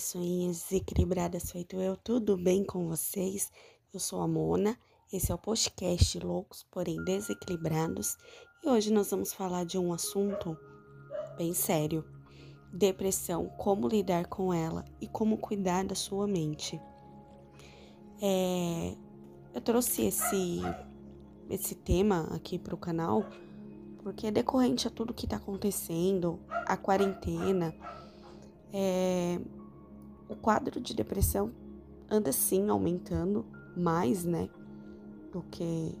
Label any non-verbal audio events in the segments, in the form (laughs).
Pessoinhas desequilibradas feito eu, tudo bem com vocês? Eu sou a Mona, esse é o podcast Loucos, porém Desequilibrados, e hoje nós vamos falar de um assunto bem sério: depressão, como lidar com ela e como cuidar da sua mente. É, eu trouxe esse, esse tema aqui para o canal porque é decorrente a tudo que está acontecendo, a quarentena é, o quadro de depressão anda sim aumentando mais, né, do que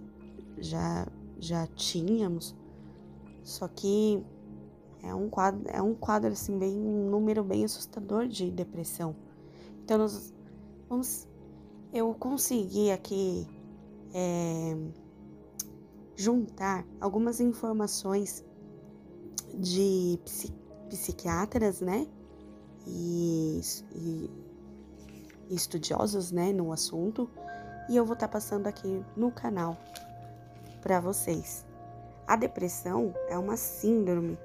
já já tínhamos. Só que é um quadro, é um quadro assim bem um número bem assustador de depressão. Então nós vamos eu consegui aqui é, juntar algumas informações de psiquiatras, né? E, e estudiosos né, no assunto e eu vou estar tá passando aqui no canal para vocês. A depressão é uma síndrome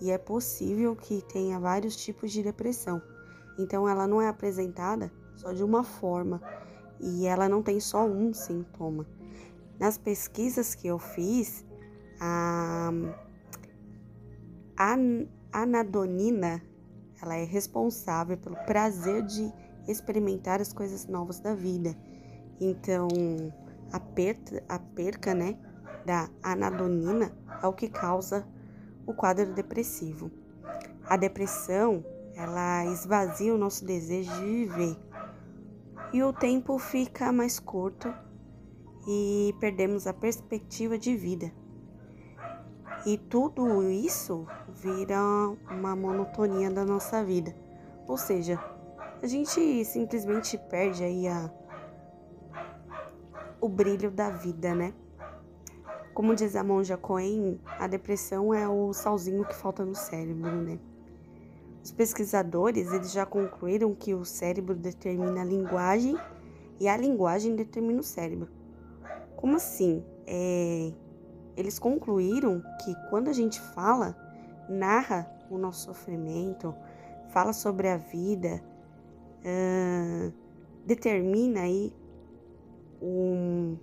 e é possível que tenha vários tipos de depressão. Então ela não é apresentada só de uma forma e ela não tem só um sintoma. Nas pesquisas que eu fiz, a anadonina ela é responsável pelo prazer de experimentar as coisas novas da vida. Então, a perca, a perca né, da anadonina é o que causa o quadro depressivo. A depressão, ela esvazia o nosso desejo de viver. E o tempo fica mais curto e perdemos a perspectiva de vida. E tudo isso vira uma monotonia da nossa vida. Ou seja, a gente simplesmente perde aí a, o brilho da vida, né? Como diz a monja Cohen, a depressão é o salzinho que falta no cérebro, né? Os pesquisadores eles já concluíram que o cérebro determina a linguagem e a linguagem determina o cérebro. Como assim? É, eles concluíram que quando a gente fala, narra o nosso sofrimento, fala sobre a vida, uh, determina aí um,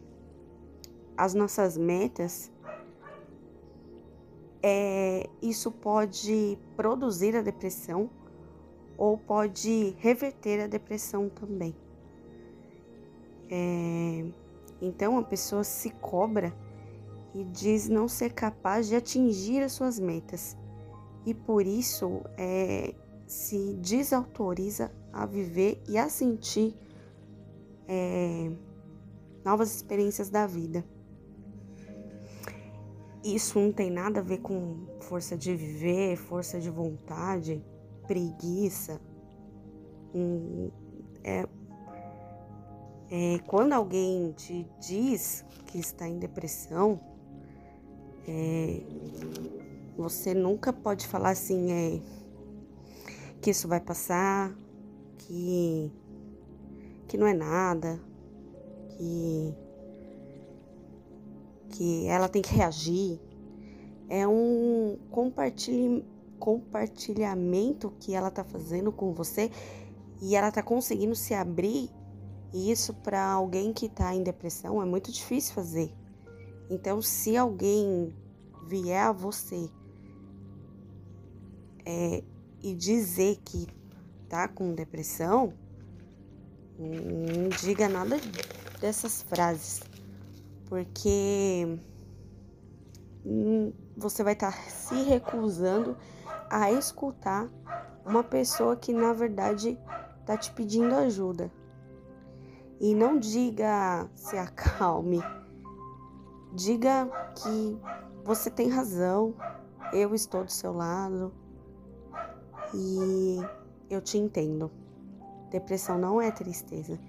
as nossas metas, é, isso pode produzir a depressão ou pode reverter a depressão também. É, então a pessoa se cobra e diz não ser capaz de atingir as suas metas e por isso é, se desautoriza a viver e a sentir é, novas experiências da vida. Isso não tem nada a ver com força de viver, força de vontade, preguiça. É, é, quando alguém te diz que está em depressão, é, você nunca pode falar assim, é, que isso vai passar, que, que não é nada, que, que ela tem que reagir. É um compartilhamento que ela tá fazendo com você e ela tá conseguindo se abrir. E isso para alguém que tá em depressão é muito difícil fazer. Então, se alguém vier a você é, e dizer que tá com depressão, não diga nada dessas frases, porque hum, você vai estar tá se recusando a escutar uma pessoa que na verdade tá te pedindo ajuda. E não diga se acalme Diga que você tem razão, eu estou do seu lado e eu te entendo. Depressão não é tristeza.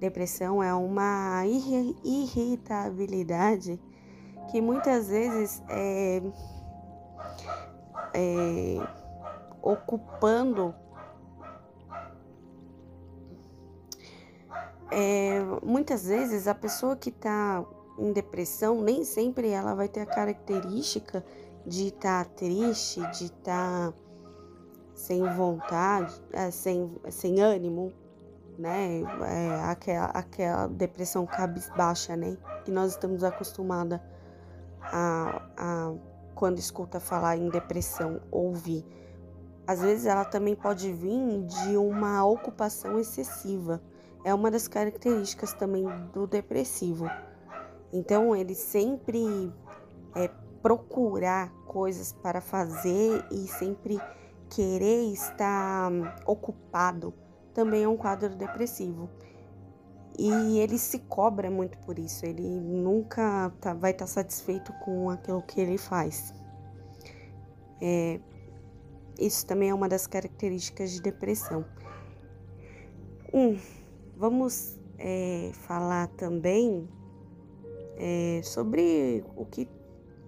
Depressão é uma irritabilidade que muitas vezes é, é ocupando é, muitas vezes a pessoa que está em depressão, nem sempre ela vai ter a característica de estar tá triste, de estar tá, sem vontade, é, sem, sem ânimo, né? É, aquela, aquela depressão cabisbaixa, né? Que nós estamos acostumados a, a, quando escuta falar em depressão, ouvir. Às vezes ela também pode vir de uma ocupação excessiva. É uma das características também do depressivo. Então, ele sempre é, procurar coisas para fazer e sempre querer estar hum, ocupado também é um quadro depressivo. E ele se cobra muito por isso, ele nunca tá, vai estar tá satisfeito com aquilo que ele faz. É, isso também é uma das características de depressão. Um, vamos é, falar também é, sobre o que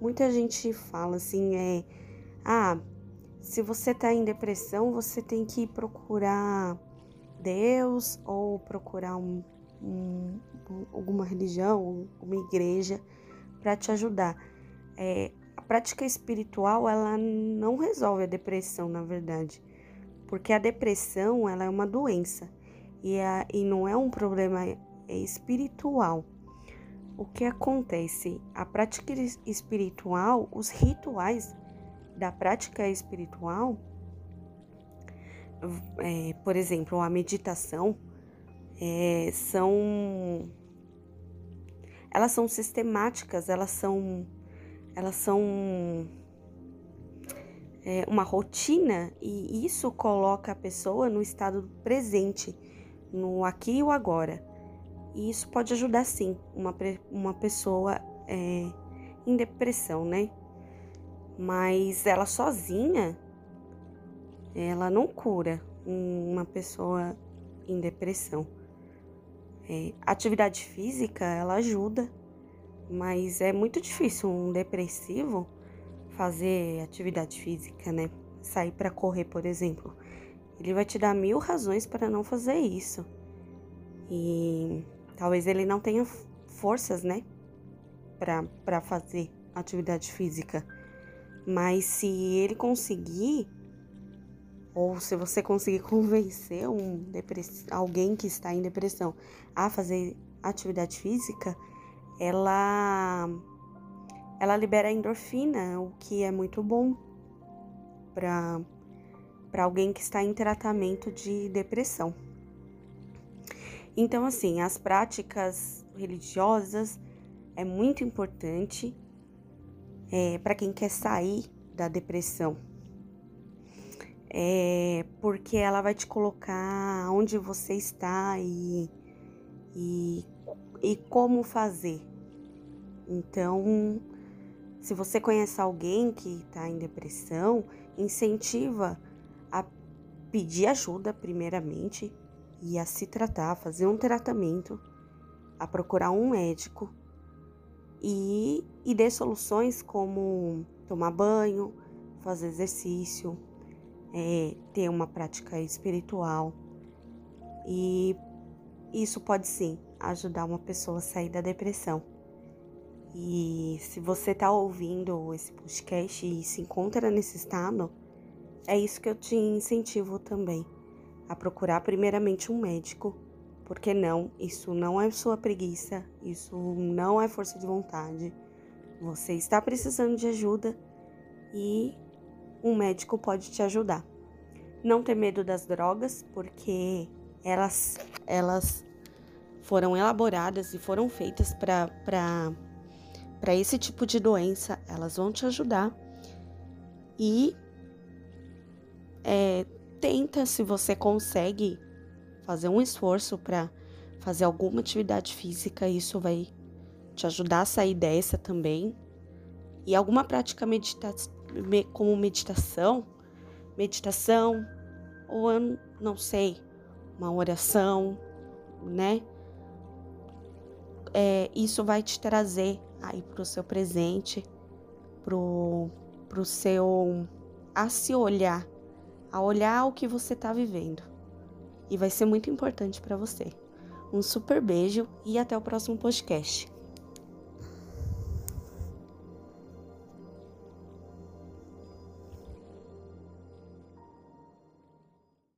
muita gente fala assim, é ah, se você tá em depressão, você tem que procurar Deus ou procurar um, um, alguma religião, uma igreja para te ajudar. É, a prática espiritual ela não resolve a depressão, na verdade, porque a depressão ela é uma doença e, a, e não é um problema espiritual. O que acontece? A prática espiritual, os rituais da prática espiritual, é, por exemplo, a meditação, é, são elas são sistemáticas, elas são elas são é, uma rotina e isso coloca a pessoa no estado presente, no aqui e o agora. E isso pode ajudar sim uma, uma pessoa é, em depressão, né? Mas ela sozinha, ela não cura uma pessoa em depressão. É, atividade física, ela ajuda, mas é muito difícil um depressivo fazer atividade física, né? Sair para correr, por exemplo. Ele vai te dar mil razões para não fazer isso. E talvez ele não tenha forças, né? Para fazer atividade física. Mas se ele conseguir, ou se você conseguir (laughs) convencer um alguém que está em depressão a fazer atividade física, ela ela libera endorfina, o que é muito bom para para alguém que está em tratamento de depressão. Então, assim, as práticas religiosas é muito importante é, para quem quer sair da depressão. É, porque ela vai te colocar onde você está e, e, e como fazer. Então, se você conhece alguém que está em depressão, incentiva a pedir ajuda, primeiramente, e a se tratar, a fazer um tratamento, a procurar um médico e, e dê soluções como tomar banho, fazer exercício, é, ter uma prática espiritual. E isso pode sim ajudar uma pessoa a sair da depressão. E se você está ouvindo esse podcast e se encontra nesse estado, é isso que eu te incentivo também a procurar primeiramente um médico porque não, isso não é sua preguiça, isso não é força de vontade. Você está precisando de ajuda e um médico pode te ajudar. Não ter medo das drogas, porque elas elas foram elaboradas e foram feitas para esse tipo de doença, elas vão te ajudar. E é, tenta se você consegue fazer um esforço para fazer alguma atividade física, isso vai te ajudar a sair dessa também. E alguma prática medita como meditação, meditação, ou eu não sei, uma oração, né? É, isso vai te trazer aí para o seu presente, pro, pro seu a se olhar, a olhar o que você está vivendo e vai ser muito importante para você. Um super beijo e até o próximo podcast.